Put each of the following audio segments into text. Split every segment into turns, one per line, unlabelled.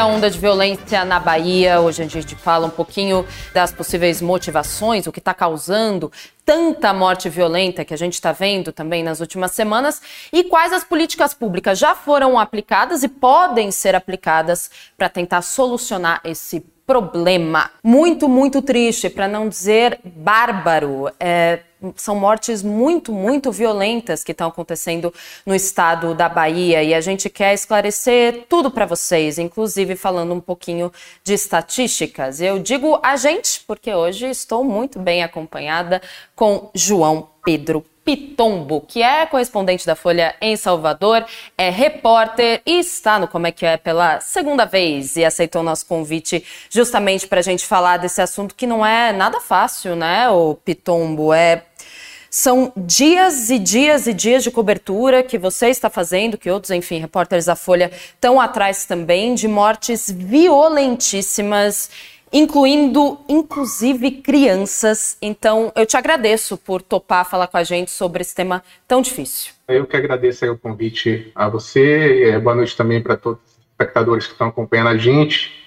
A onda de violência na Bahia, hoje a gente fala um pouquinho das possíveis motivações, o que está causando tanta morte violenta que a gente está vendo também nas últimas semanas e quais as políticas públicas já foram aplicadas e podem ser aplicadas para tentar solucionar esse problema. Muito, muito triste, para não dizer bárbaro. É, são mortes muito, muito violentas que estão acontecendo no estado da Bahia e a gente quer esclarecer tudo para vocês, inclusive falando um pouquinho de estatísticas. Eu digo a gente porque hoje estou muito bem acompanhada com João Pedro Pitombo, que é correspondente da Folha em Salvador, é repórter e está no Como é que é pela segunda vez e aceitou nosso convite justamente para a gente falar desse assunto que não é nada fácil, né, o Pitombo? É são dias e dias e dias de cobertura que você está fazendo, que outros, enfim, repórteres da Folha estão atrás também, de mortes violentíssimas incluindo inclusive crianças. Então, eu te agradeço por topar falar com a gente sobre esse tema tão difícil.
Eu que agradeço o convite a você, boa noite também para todos os espectadores que estão acompanhando a gente.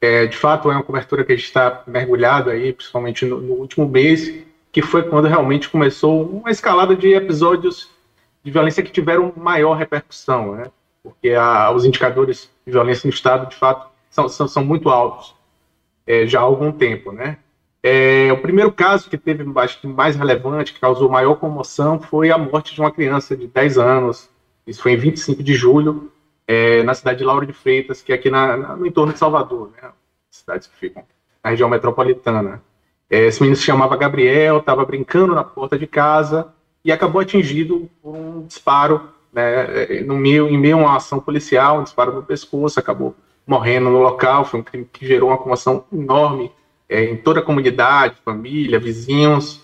É, de fato, é uma cobertura que a gente está mergulhado aí, principalmente no, no, último mês, que foi quando realmente começou uma escalada de episódios de violência que tiveram maior repercussão, né? Porque a, os indicadores de violência no Estado, de fato, são, são, são muito altos é, já há algum tempo, né? É, o primeiro caso que teve acho que mais relevante, que causou maior comoção, foi a morte de uma criança de 10 anos. Isso foi em 25 de julho, é, na cidade de Lauro de Freitas, que é aqui na, na, no entorno de Salvador, né? Cidades que ficam na região metropolitana. É, esse menino se chamava Gabriel, estava brincando na porta de casa e acabou atingido por um disparo, né, no meio, em meio a uma ação policial, um disparo no pescoço, acabou morrendo no local. Foi um crime que gerou uma comoção enorme é, em toda a comunidade, família, vizinhos.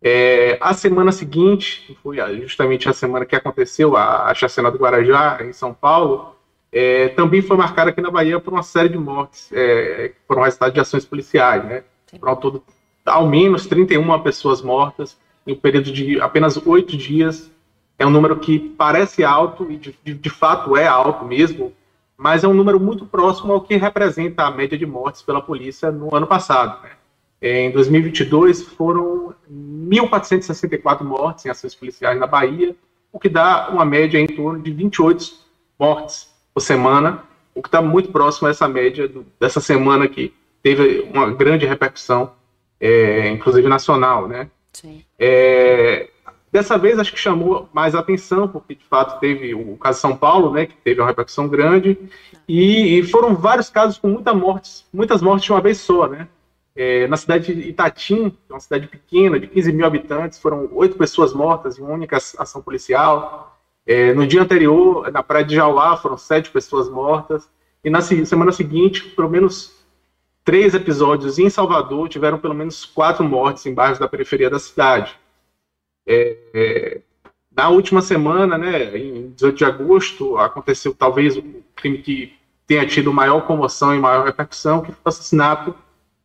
É, a semana seguinte, foi justamente a semana que aconteceu a, a chacina do Guarajá, em São Paulo, é, também foi marcada aqui na Bahia por uma série de mortes, é, que foram resultado de ações policiais. Né? Foram todo, ao menos 31 pessoas mortas em um período de apenas oito dias. É um número que parece alto e de, de, de fato é alto mesmo, mas é um número muito próximo ao que representa a média de mortes pela polícia no ano passado. Né? Em 2022, foram 1.464 mortes em ações policiais na Bahia, o que dá uma média em torno de 28 mortes por semana, o que está muito próximo a essa média do, dessa semana que teve uma grande repercussão, é, inclusive nacional. Né? Sim. É, Dessa vez, acho que chamou mais atenção, porque de fato teve o caso São Paulo, né, que teve uma repercussão grande, e, e foram vários casos com muitas mortes, muitas mortes de uma vez só, né? É, na cidade de Itatim, que é uma cidade pequena, de 15 mil habitantes, foram oito pessoas mortas em uma única ação policial. É, no dia anterior, na praia de Jauá, foram sete pessoas mortas. E na semana seguinte, pelo menos três episódios em Salvador tiveram pelo menos quatro mortes em bairros da periferia da cidade. É, é, na última semana, né, em 18 de agosto, aconteceu talvez o crime que tenha tido maior comoção e maior repercussão, que foi o assassinato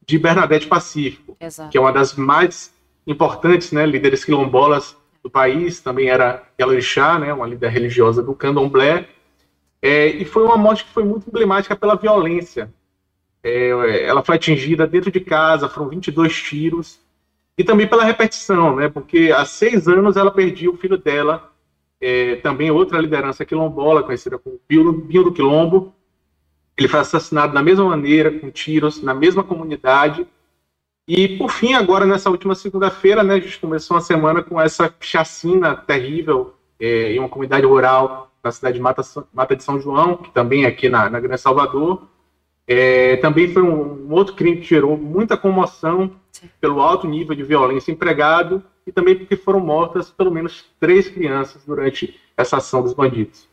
de Bernadette Pacífico, Exato. que é uma das mais importantes né, líderes quilombolas do país, também era Yalorixá, né, uma líder religiosa do candomblé, é, e foi uma morte que foi muito emblemática pela violência. É, ela foi atingida dentro de casa, foram 22 tiros, e também pela repetição, né? Porque há seis anos ela perdia o filho dela, é, também outra liderança quilombola, conhecida como Binho, do Quilombo. Ele foi assassinado da mesma maneira, com tiros, na mesma comunidade. E, por fim, agora, nessa última segunda-feira, né, a gente começou uma semana com essa chacina terrível é, em uma comunidade rural na cidade de Mata, Mata de São João, que também é aqui na, na Grande Salvador. É, também foi um, um, outro crime que gerou muita comoção pelo alto nível de violência empregado e também porque foram mortas pelo menos três crianças durante essa ação dos bandidos.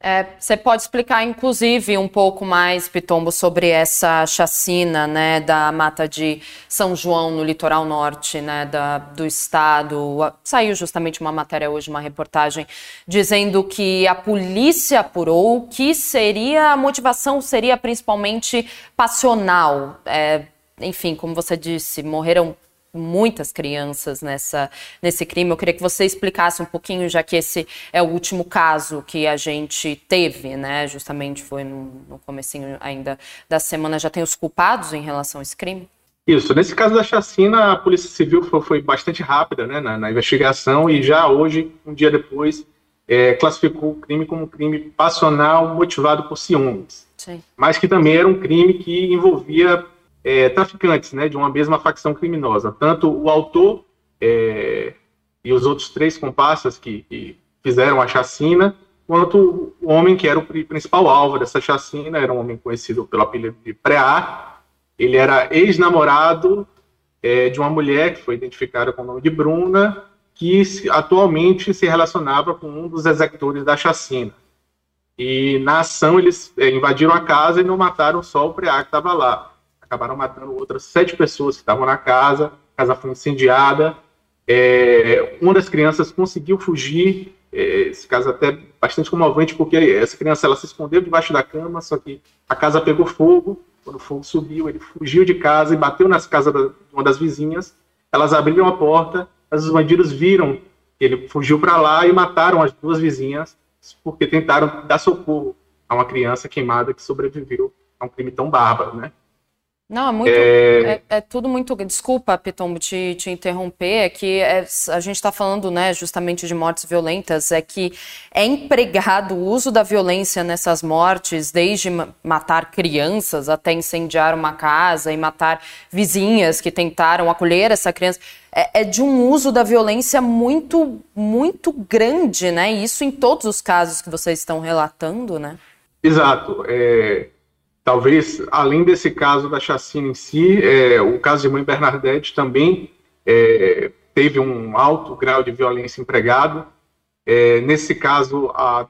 É, você pode explicar, inclusive, um pouco mais, Pitombo, sobre essa chacina né, da mata de São João no litoral norte né, da, do estado. Saiu justamente uma matéria hoje, uma reportagem, dizendo que a polícia apurou que seria a motivação seria principalmente passional. É, enfim, como você disse, morreram muitas crianças nessa, nesse crime. Eu queria que você explicasse um pouquinho, já que esse é o último caso que a gente teve, né? Justamente foi no, no comecinho ainda da semana. Já tem os culpados em relação a esse crime?
Isso. Nesse caso da chacina, a Polícia Civil foi, foi bastante rápida né, na, na, investigação e já hoje, um dia depois, é, classificou o crime como um crime passional motivado por ciúmes. Sim. Mas que também era um crime que envolvia é, traficantes né, de uma mesma facção criminosa. Tanto o autor é, e os outros três comparsas que, que, fizeram a chacina, quanto o homem que era o principal alvo dessa chacina, era um homem conhecido pelo apelido de Preá. Ele era ex-namorado é, de uma mulher que foi identificada com o nome de Bruna, que atualmente se relacionava com um dos executores da chacina. E na ação eles é, invadiram a casa e não mataram só o Preá que estava lá acabaram matando outras sete pessoas que estavam na casa, a casa foi incendiada, é, uma das crianças conseguiu fugir, é, esse caso até bastante comovente, porque essa criança ela se escondeu debaixo da cama, só que a casa pegou fogo, quando o fogo subiu, ele fugiu de casa e bateu nas casas de uma das vizinhas, elas abriram a porta, mas os bandidos viram que ele fugiu para lá e mataram as duas vizinhas, porque tentaram dar socorro a uma criança queimada que sobreviveu a um crime tão bárbaro, né?
Não, é muito. É... É, é... tudo muito. Desculpa, Pitombo, te, te interromper. É que é, a gente está falando, né, justamente de mortes violentas. É que é empregado o uso da violência nessas mortes, desde matar crianças até incendiar uma casa e matar vizinhas que tentaram acolher essa criança. É, é de um uso da violência muito, muito grande, né? E isso em todos os casos que vocês estão relatando, né?
Exato. É talvez, além desse caso da chacina em si, é, o caso de mãe Bernadette também é, teve um alto grau de violência empregado. É, nesse caso, a,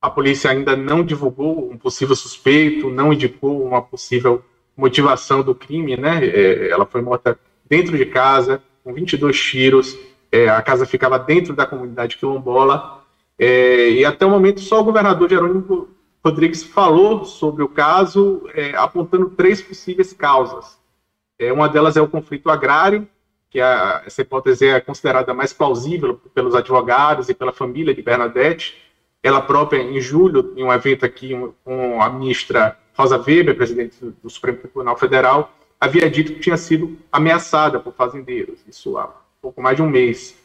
a polícia ainda não divulgou um possível suspeito, não indicou uma possível motivação do crime, né? É, ela foi morta dentro de casa, com 22 tiros, é, a casa ficava dentro da comunidade quilombola, é, e até o momento só o governador Jerônimo Rodrigues falou sobre o caso, é, apontando três possíveis causas. É, uma delas é o conflito agrário, que a, essa hipótese é considerada mais plausível pelos advogados e pela família de Bernadette. Ela própria, em julho, em um evento aqui com a ministra Rosa Weber, presidente do Supremo Tribunal Federal, havia dito que tinha sido ameaçada por fazendeiros, isso há pouco mais de um mês.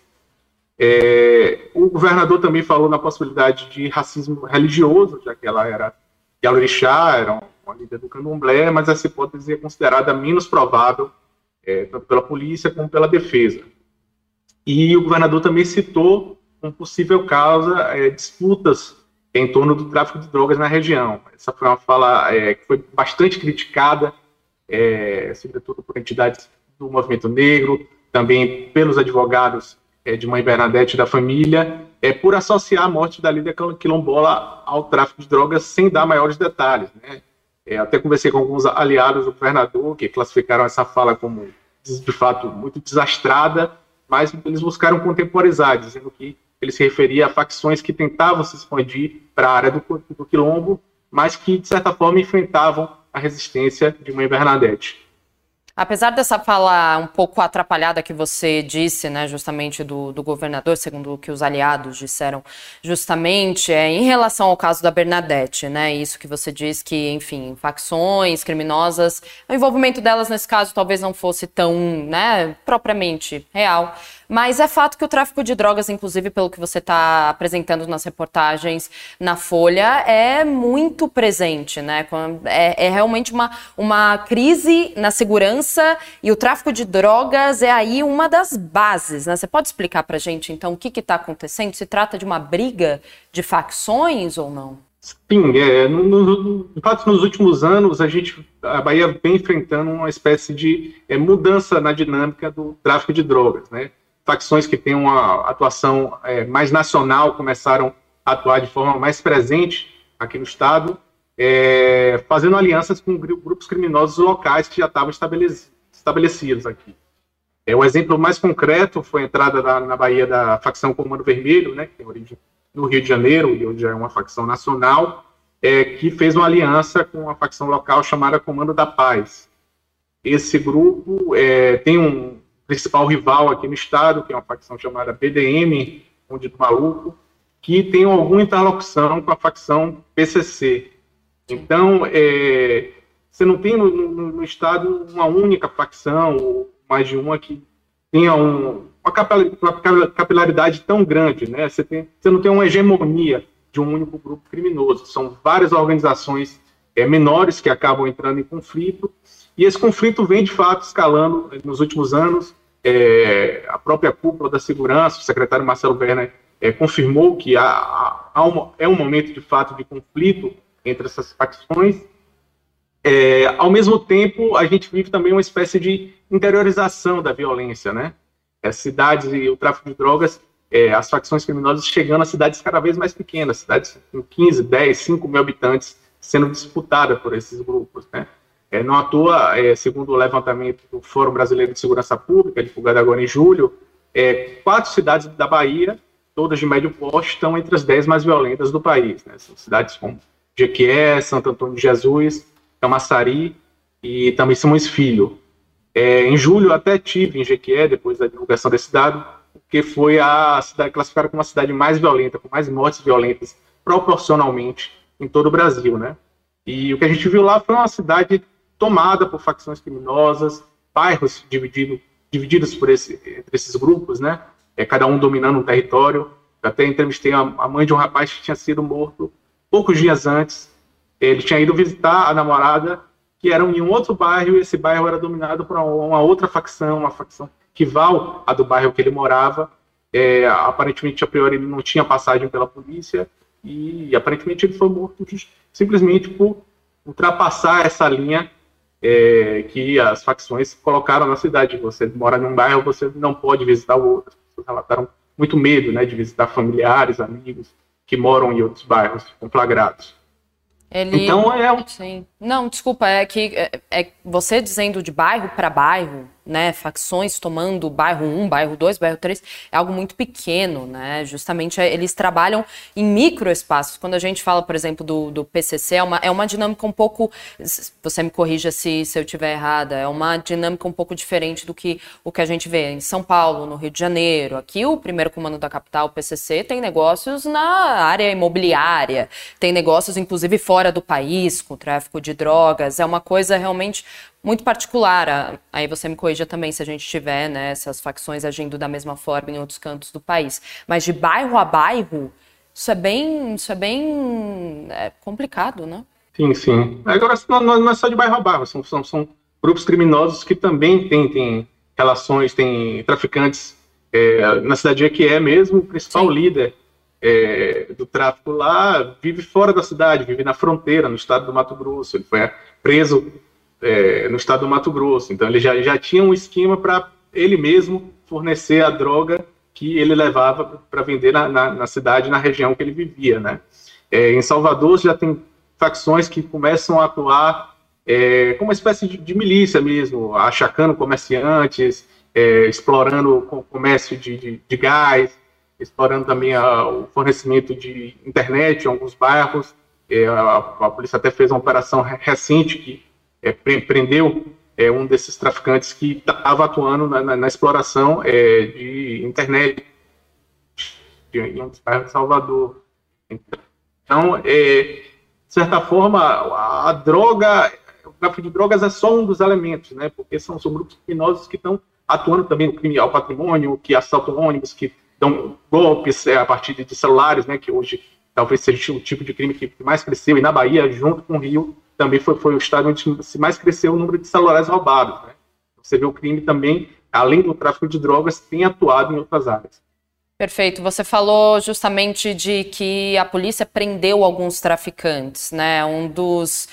É, o governador também falou na possibilidade de racismo religioso, já que ela era Yalorixá, era uma líder do candomblé, mas essa hipótese é considerada menos provável, é, tanto pela polícia como pela defesa. E o governador também citou um possível causa é, disputas em torno do tráfico de drogas na região. Essa foi uma fala é, que foi bastante criticada, é, sobretudo por entidades do movimento negro, também pelos advogados é, de Mãe Bernadette da família, é por associar a morte da líder quilombola ao tráfico de drogas sem dar maiores detalhes. Né? É, até conversei com alguns aliados do governador que classificaram essa fala como, de fato, muito desastrada, mas eles buscaram contemporizar, dizendo que ele se referia a facções que tentavam se expandir para a área do, do quilombo, mas que, de certa forma, enfrentavam a resistência de Mãe Bernadette.
Apesar dessa fala um pouco atrapalhada que você disse, né, justamente do, do governador, segundo o que os aliados disseram, justamente é em relação ao caso da Bernadette, né, isso que você diz que, enfim, facções criminosas, o envolvimento delas nesse caso talvez não fosse tão, né, propriamente real, mas é fato que o tráfico de drogas, inclusive pelo que você está apresentando nas reportagens na Folha, é muito presente, né? É, é, realmente uma, uma crise na segurança e o tráfico de drogas é aí uma das bases, né? Você pode explicar para gente, então, o que está acontecendo? Se trata de uma briga de facções ou não?
Sim, é, no, no, de fato, nos últimos anos, a gente, a Bahia vem enfrentando uma espécie de é, mudança na dinâmica do tráfico de drogas, né? facções que têm uma atuação é, mais nacional começaram atuar de forma mais presente aqui no estado, é, fazendo alianças com grupos criminosos locais que já estavam estabelecidos aqui. É, o exemplo mais concreto foi a entrada da, na Bahia da facção Comando Vermelho, né, que tem origem no Rio de Janeiro, e hoje é uma facção nacional, é, que fez uma aliança com uma facção local chamada Comando da Paz. Esse grupo é, tem um principal rival aqui no estado, que é uma facção chamada BDM, onde do maluco, que tem alguma interlocução com a facção PCC. Então, é, você não tem no, no, no, estado uma única facção, ou mais de uma que tenha um, uma capilaridade tão grande, né? Você, tem, você não tem uma hegemonia de um único grupo criminoso. São várias organizações é, menores que acabam entrando em conflito, e esse conflito vem, de fato, escalando nos últimos anos. É, a própria cúpula da segurança, o secretário Marcelo Werner, é, confirmou que há, há é um momento, de fato, de conflito entre essas facções. É, ao mesmo tempo, a gente vive também uma espécie de interiorização da violência, né? As cidades e o tráfico de drogas, é, as facções criminosas chegando a cidades cada vez mais pequenas, cidades com 15, 10, 5 mil habitantes, sendo disputadas por esses grupos, né? É, não à toa, é, segundo o levantamento do Fórum Brasileiro de Segurança Pública, divulgado agora em julho, é, quatro cidades da Bahia, todas de médio porte, estão entre as dez mais violentas do país. Né? São cidades como Jequié, Santo Antônio de Jesus, Camaçari e também Simões Filho. É, em julho, até tive em Jequié, depois da divulgação desse dado, que foi a cidade classificada como a cidade mais violenta, com mais mortes violentas proporcionalmente em todo o Brasil, né? E o que a gente viu lá foi uma cidade tomada por facções criminosas, bairros dividido, divididos por esse, entre esses grupos, né? É, cada um dominando um território. Eu até entrevistei a, a mãe de um rapaz que tinha sido morto poucos dias antes. Ele tinha ido visitar a namorada, que era em um outro bairro, e esse bairro era dominado por uma outra facção, uma facção rival à do bairro que ele morava. É, aparentemente, a priori, ele não tinha passagem pela polícia, e aparentemente ele foi morto simplesmente por ultrapassar essa linha é, que as facções colocaram na cidade. Você mora num bairro, você não pode visitar o outro. As relataram muito medo né, de visitar familiares, amigos que moram em outros bairros conflagrados.
Ele... Então é um... Sim. Não, desculpa, é que é, é você dizendo de bairro para bairro, né, facções tomando bairro 1, bairro 2, bairro 3, é algo muito pequeno, né? Justamente é, eles trabalham em microespaços. Quando a gente fala, por exemplo, do, do PCC, é uma, é uma dinâmica um pouco, você me corrija se, se eu estiver errada, é uma dinâmica um pouco diferente do que o que a gente vê em São Paulo, no Rio de Janeiro. Aqui o primeiro comando da capital, o PCC, tem negócios na área imobiliária, tem negócios inclusive fora do país, com tráfico de drogas, é uma coisa realmente muito particular. Aí você me corrija também se a gente tiver né, essas facções agindo da mesma forma em outros cantos do país. Mas de bairro a bairro, isso é bem, isso é bem é complicado, né?
Sim, sim. Agora, não, não é só de bairro a bairro, são, são, são grupos criminosos que também têm, têm relações, têm traficantes. É, na cidade que é mesmo, o principal sim. líder é, do tráfico lá vive fora da cidade, vive na fronteira, no estado do Mato Grosso. Ele foi preso é, no estado do Mato Grosso. Então ele já, já tinha um esquema para ele mesmo fornecer a droga que ele levava para vender na, na, na, cidade, na região que ele vivia, né? É, em Salvador já tem facções que começam a atuar é, como uma espécie de, de, milícia mesmo, achacando comerciantes, é, explorando o comércio de, de, de gás, explorando também a, o fornecimento de internet em alguns bairros. É, a, a, polícia até fez uma operação recente que é, prendeu é, um desses traficantes que estava atuando na, na, na exploração é, de internet em um bairros de Salvador. Então, é, de certa forma, a, a, droga, o tráfico de drogas é só um dos elementos, né? Porque são, são grupos criminosos que estão atuando também no crime ao patrimônio, que assaltam ônibus, que dão golpes é, a partir de celulares, né? Que hoje talvez seja o tipo de crime que mais cresceu, e na Bahia, junto com o Rio, também foi, foi o estado onde mais cresceu o número de celulares roubados. Né? Você vê o crime também, além do tráfico de drogas, tem atuado em outras áreas.
Perfeito. Você falou justamente de que a polícia prendeu alguns traficantes, né? Um dos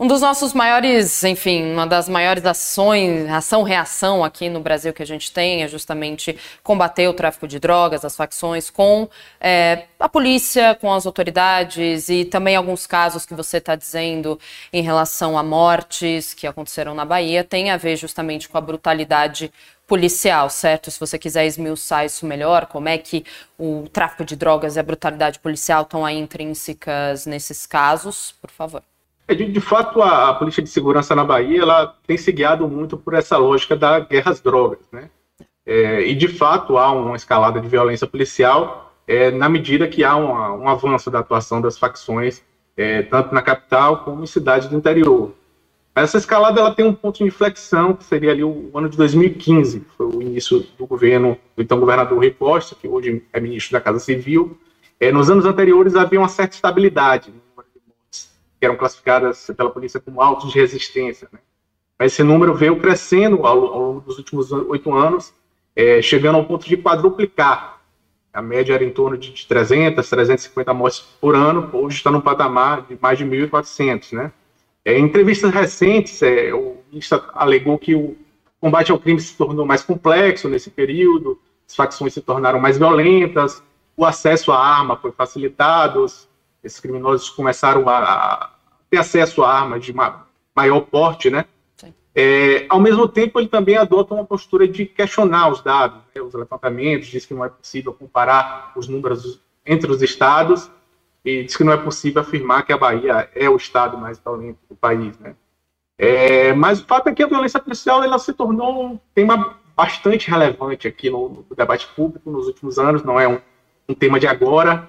Um dos nossos maiores, enfim, uma das maiores ações, ação-reação aqui no Brasil que a gente tem é justamente combater o tráfico de drogas, as facções, com é, a polícia, com as autoridades e também alguns casos que você está dizendo em relação a mortes que aconteceram na Bahia, tem a ver justamente com a brutalidade policial, certo? Se você quiser esmiuçar isso melhor, como é que o tráfico de drogas e a brutalidade policial estão aí intrínsecas nesses casos, por favor.
É, de, de, fato, a, a, polícia de segurança na Bahia ela tem se guiado muito por essa lógica da guerra às drogas, né? É, e de fato há uma escalada de violência policial é, na medida que há uma, um avanço da atuação das facções, é, tanto na capital como em cidades do interior. Essa escalada ela tem um ponto de inflexão, que seria ali o ano de 2015, que foi o início do governo do então governador Rui Costa, que hoje é ministro da Casa Civil. É, nos anos anteriores havia uma certa estabilidade, né? Que eram classificadas pela polícia como autos de resistência. Né? Mas esse número veio crescendo ao, ao longo dos últimos oito anos, é, chegando ao ponto de quadruplicar. A média era em torno de 300, 350 mortes por ano, hoje está no patamar de mais de 1.400. Né? É, em entrevistas recentes, é, o ministro alegou que o combate ao crime se tornou mais complexo nesse período, as facções se tornaram mais violentas, o acesso à arma foi facilitado, esses criminosos começaram a, ter acesso a armas de maior porte, né? É, ao mesmo tempo, ele também adota uma postura de questionar os dados, né, os levantamentos, diz que não é possível comparar os números entre os estados e diz que não é possível afirmar que a Bahia é o estado mais violento do país, né? É, mas o fato é que a violência policial ela se tornou um tema bastante relevante aqui no, no debate público nos últimos anos, não é um, um tema de agora.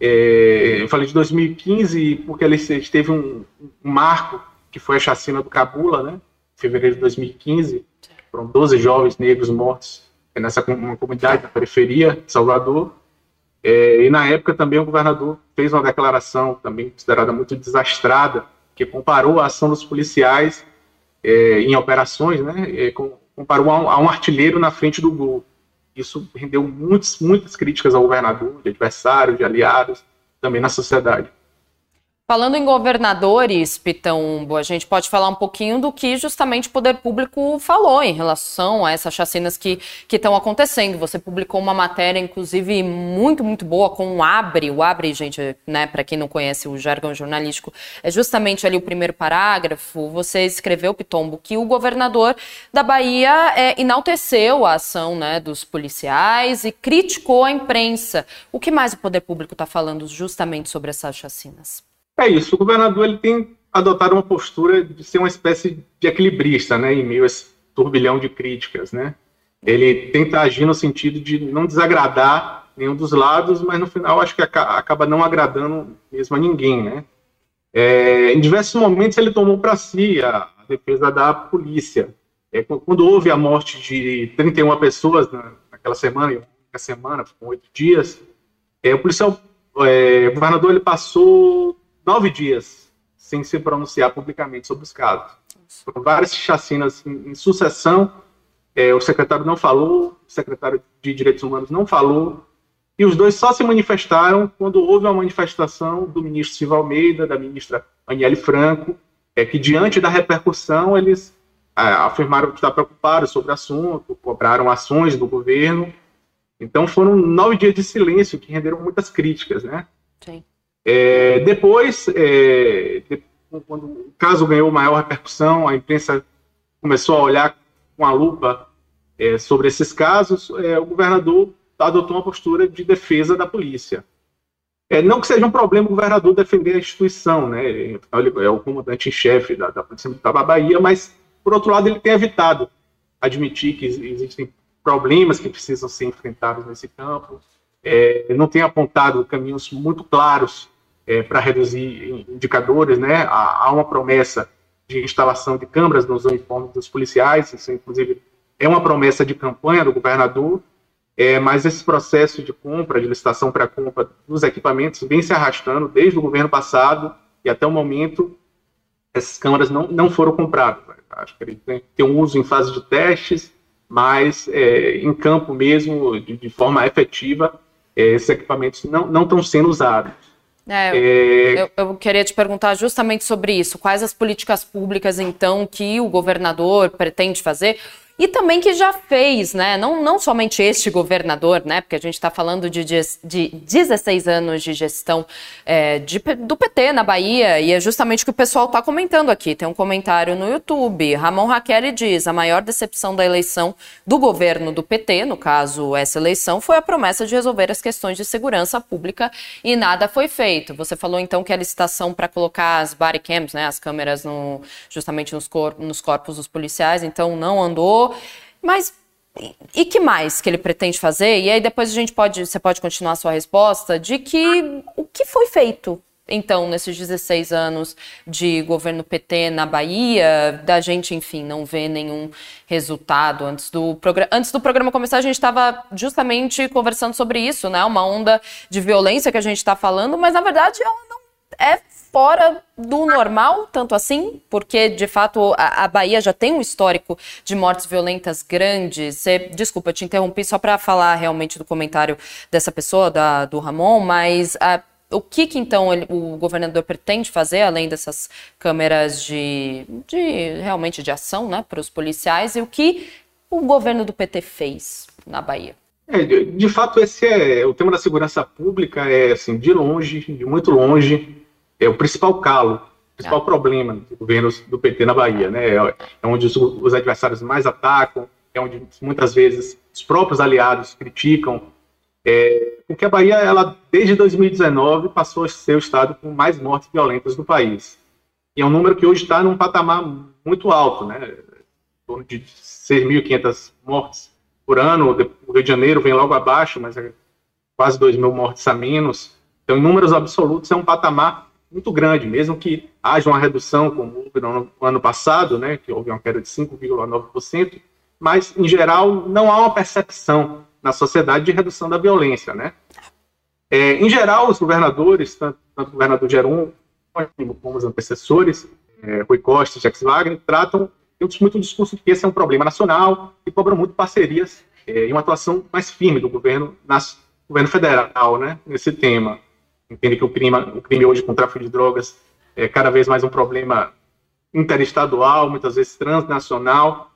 É, eu falei de 2015 porque ele teve um, um, marco que foi a chacina do Cabula, né? Em fevereiro de 2015, foram 12 jovens negros mortos nessa uma comunidade da periferia de Salvador. É, e na época também o governador fez uma declaração também considerada muito desastrada, que comparou a ação dos policiais é, em operações, né? É, comparou a um, a um artilheiro na frente do gol. Isso rendeu muitas, muitas críticas ao governador, de adversários, de aliados, também na sociedade.
Falando em governadores, Pitambo, a gente pode falar um pouquinho do que justamente o poder público falou em relação a essas chacinas que estão acontecendo. Você publicou uma matéria, inclusive, muito, muito boa com o Abre. O Abre, gente, né, para quem não conhece o jargão jornalístico, é justamente ali o primeiro parágrafo. Você escreveu, Pitombo, que o governador da Bahia é, enalteceu a ação né, dos policiais e criticou a imprensa. O que mais o poder público está falando justamente sobre essas chacinas?
É isso, o governador ele tem adotado uma postura de ser uma espécie de equilibrista, né, em meio a esse turbilhão de críticas, né? Ele tenta agir no sentido de não desagradar nenhum dos lados, mas no final acho que acaba não agradando mesmo a ninguém, né? É, em diversos momentos ele tomou para si a, defesa da polícia. É, quando houve a morte de 31 pessoas na, naquela semana, na semana, com oito dias, é, o policial, é, o governador ele passou nove dias sem se pronunciar publicamente sobre os casos. Foram várias chacinas em, em sucessão. É, o secretário não falou, o secretário de Direitos Humanos não falou, e os dois só se manifestaram quando houve uma manifestação do ministro Silva Almeida, da ministra Aniele Franco, é, que diante da repercussão eles é, afirmaram que estavam preocupados sobre o assunto, cobraram ações do governo. Então foram nove dias de silêncio que renderam muitas críticas, né? Sim. É, depois, é, quando o caso ganhou maior repercussão, a imprensa começou a olhar com a lupa é, sobre esses casos, é, o governador adotou uma postura de defesa da polícia. É, não que seja um problema o governador defender a instituição, né? Ele é o comandante em chefe da, da Polícia Militar da Bahia, mas, por outro lado, ele tem evitado admitir que existem problemas que precisam ser enfrentados nesse campo. É, não tem apontado caminhos muito claros é, para reduzir indicadores, né? Há, há, uma promessa de instalação de câmeras nos uniformes dos policiais, isso inclusive é uma promessa de campanha do governador, é, mas esse processo de compra, de licitação para compra dos equipamentos vem se arrastando desde o governo passado e até o momento essas câmeras não, não foram compradas. Acho que ele tem, um uso em fase de testes, mas é, em campo mesmo, de, de forma efetiva, é, esses equipamentos não, não estão sendo usados.
É. Eu, eu, queria te perguntar justamente sobre isso. Quais as políticas públicas, então, que o governador pretende fazer? E também que já fez, né? Não, não somente este governador, né? Porque a gente está falando de, de 16 anos de gestão é, de, do PT na Bahia, e é justamente o que o pessoal está comentando aqui. Tem um comentário no YouTube. Ramon Raquel diz: a maior decepção da eleição do governo do PT, no caso, essa eleição, foi a promessa de resolver as questões de segurança pública e nada foi feito. Você falou então que a licitação para colocar as body cams, né? As câmeras no, justamente nos, cor, nos corpos dos policiais, então não andou mas e que mais que ele pretende fazer? E aí depois a gente pode, você pode continuar a sua resposta de que o que foi feito então nesses 16 anos de governo PT na Bahia, da gente, enfim, não ver nenhum resultado antes do programa. Antes do programa começar, a gente estava justamente conversando sobre isso, né? Uma onda de violência que a gente está falando, mas na verdade ela não é fora do normal, tanto assim, porque de fato a, a, Bahia já tem um histórico de mortes violentas grandes. Desculpa, te interrompi só para falar realmente do comentário dessa pessoa, da, do Ramon, mas a, o que, que então ele, o governador pretende fazer, além dessas câmeras de, de realmente de ação né, para os policiais, e o que o governo do PT fez na Bahia?
É, de, de, fato, esse é o tema da segurança pública é assim, de longe, de muito longe, é o principal calo, o principal ah. problema do governo do PT na Bahia, né? É, é onde os, os, adversários mais atacam, é onde muitas vezes os próprios aliados criticam, é, porque a Bahia, ela desde 2019 passou a ser o estado com mais mortes violentas do país. E é um número que hoje está num patamar muito alto, né? Em torno de 6.500 mortes por ano. O Rio de Janeiro vem logo abaixo, mas é quase 2 mil mortes a menos. Então, em números absolutos, é um patamar muito grande, mesmo que haja uma redução, como houve no ano passado, né, que houve uma queda de 5,9%, mas, em geral, não há uma percepção na sociedade de redução da violência. Né? É, em geral, os governadores, tanto, tanto o governador Jerônimo como os antecessores, é, Rui Costa e Wagner, tratam muito o discurso de que esse é um problema nacional e cobram muito parcerias é, e uma atuação mais firme do governo, nas, governo federal né, nesse tema entende que o crime, o crime hoje com o tráfico de drogas é cada vez mais um problema interestadual, muitas vezes transnacional,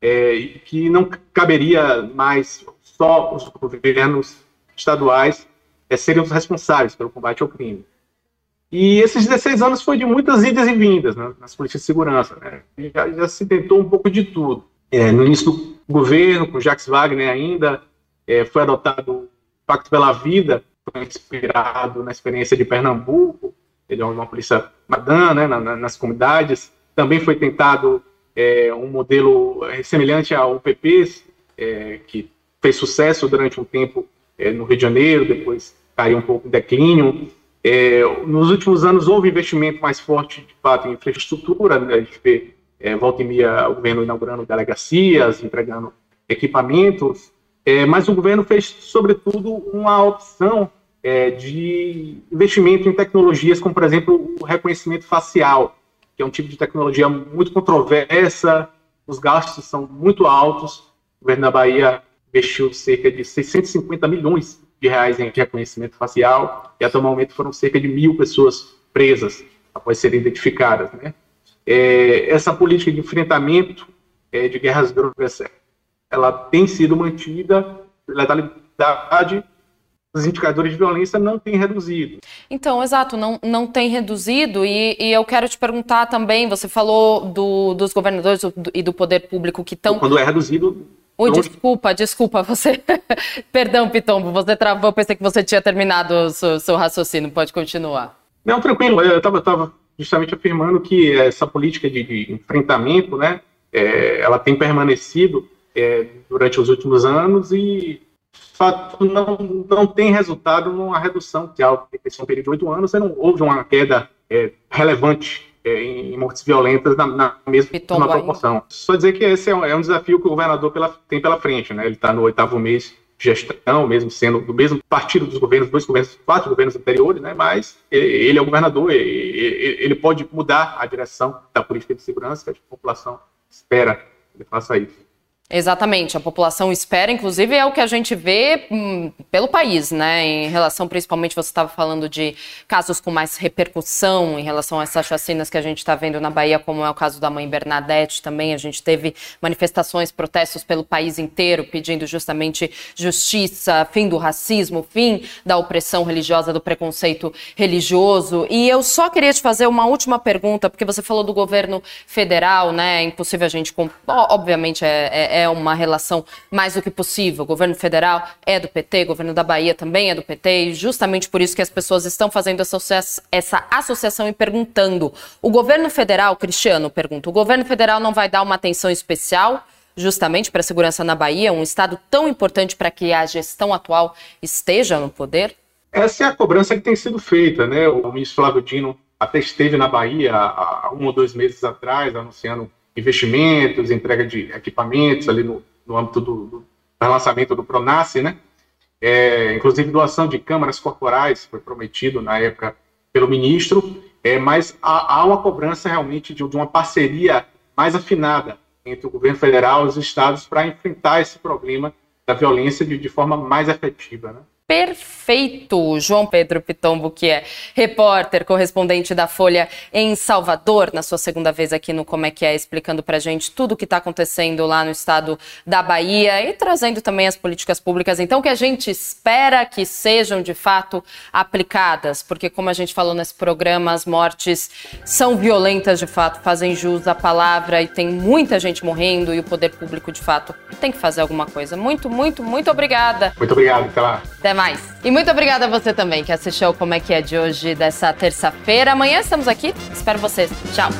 é, e que não caberia mais só os governos estaduais é, serem os responsáveis pelo combate ao crime. E esses 16 anos foi de muitas idas e vindas né, nas políticas de segurança. Né? Já, já, se tentou um pouco de tudo. É, no início do governo, com Jacques Wagner ainda, é, foi adotado o Pacto pela Vida, foi inspirado na experiência de Pernambuco, ele é uma polícia madã, né, na, nas comunidades. Também foi tentado é, um modelo é, semelhante ao UPP, é, que fez sucesso durante um tempo é, no Rio de Janeiro, depois caiu um pouco em declínio. É, nos últimos anos houve investimento mais forte, de fato, em infraestrutura, né, a gente vê é, volta e meia o governo inaugurando delegacias, entregando equipamentos, é, mas o governo fez, sobretudo, uma opção é, de investimento em tecnologias, como, por exemplo, o reconhecimento facial, que é um tipo de tecnologia muito controversa, os gastos são muito altos. O governo da Bahia investiu cerca de 650 milhões de reais em reconhecimento facial, e até o momento foram cerca de mil pessoas presas após serem identificadas. Né? É, essa política de enfrentamento é, de guerras drogas ela tem sido mantida, letalidade os indicadores de violência não têm reduzido.
Então, exato, não, não tem reduzido. E, e eu quero te perguntar também: você falou do, dos governadores e do poder público que estão.
Quando é reduzido.
Ui, desculpa, desculpa, você. Perdão, Pitombo, você travou, eu pensei que você tinha terminado o seu, seu raciocínio, pode continuar.
Não, tranquilo, eu estava justamente afirmando que essa política de, de enfrentamento, né, é, ela tem permanecido é, durante os últimos anos e, de fato, não, não tem resultado numa redução social. Esse é um período de oito anos, não houve uma queda é, relevante é, em mortes violentas na, na mesma proporção. Só dizer que esse é um, é um, desafio que o governador pela, tem pela frente. Né? Ele está no oitavo mês de gestão, mesmo sendo do mesmo partido dos governos, dois governos, quatro governos anteriores, né? mas ele, ele é o governador, ele, ele, pode mudar a direção da política de segurança que a população espera que ele faça isso.
Exatamente, a população espera, inclusive é o que a gente vê hum, pelo país, né? Em relação, principalmente, você estava falando de casos com mais repercussão em relação a essas chacinas que a gente está vendo na Bahia, como é o caso da mãe Bernadette também. A gente teve manifestações, protestos pelo país inteiro pedindo justamente justiça, fim do racismo, fim da opressão religiosa, do preconceito religioso. E eu só queria te fazer uma última pergunta, porque você falou do governo federal, né? É impossível a gente. Obviamente, é, é é uma relação mais do que possível. O governo federal é do PT, o governo da Bahia também é do PT, e justamente por isso que as pessoas estão fazendo essa associação e perguntando. O governo federal, Cristiano, pergunta, o governo federal não vai dar uma atenção especial? justamente para a segurança na Bahia, um estado tão importante para que a gestão atual esteja no poder?
Essa é a cobrança que tem sido feita, né? O ministro Flávio Dino até esteve na Bahia há um ou dois meses atrás, anunciando investimentos, entrega de equipamentos ali no, no âmbito do, do, lançamento do Pronace, né? É, inclusive doação de câmaras corporais, foi prometido na época pelo ministro, é, mas há, há uma cobrança realmente de, de, uma parceria mais afinada entre o governo federal e os estados para enfrentar esse problema da violência de, de forma mais efetiva. Né?
Perfeito. João Pedro Pitombo, que é repórter, correspondente da Folha em Salvador, na sua segunda vez aqui no Como é que é, explicando pra gente tudo o que está acontecendo lá no estado da Bahia e trazendo também as políticas públicas, então, que a gente espera que sejam de fato aplicadas, porque como a gente falou nesse programa, as mortes são violentas de fato, fazem jus à palavra e tem muita gente morrendo e o poder público de fato tem que fazer alguma coisa. Muito, muito, muito obrigada.
Muito obrigado, até lá.
Até mais mais. E muito obrigada a você também que assistiu Como é que é de hoje, dessa terça-feira. Amanhã estamos aqui. Espero vocês. Tchau.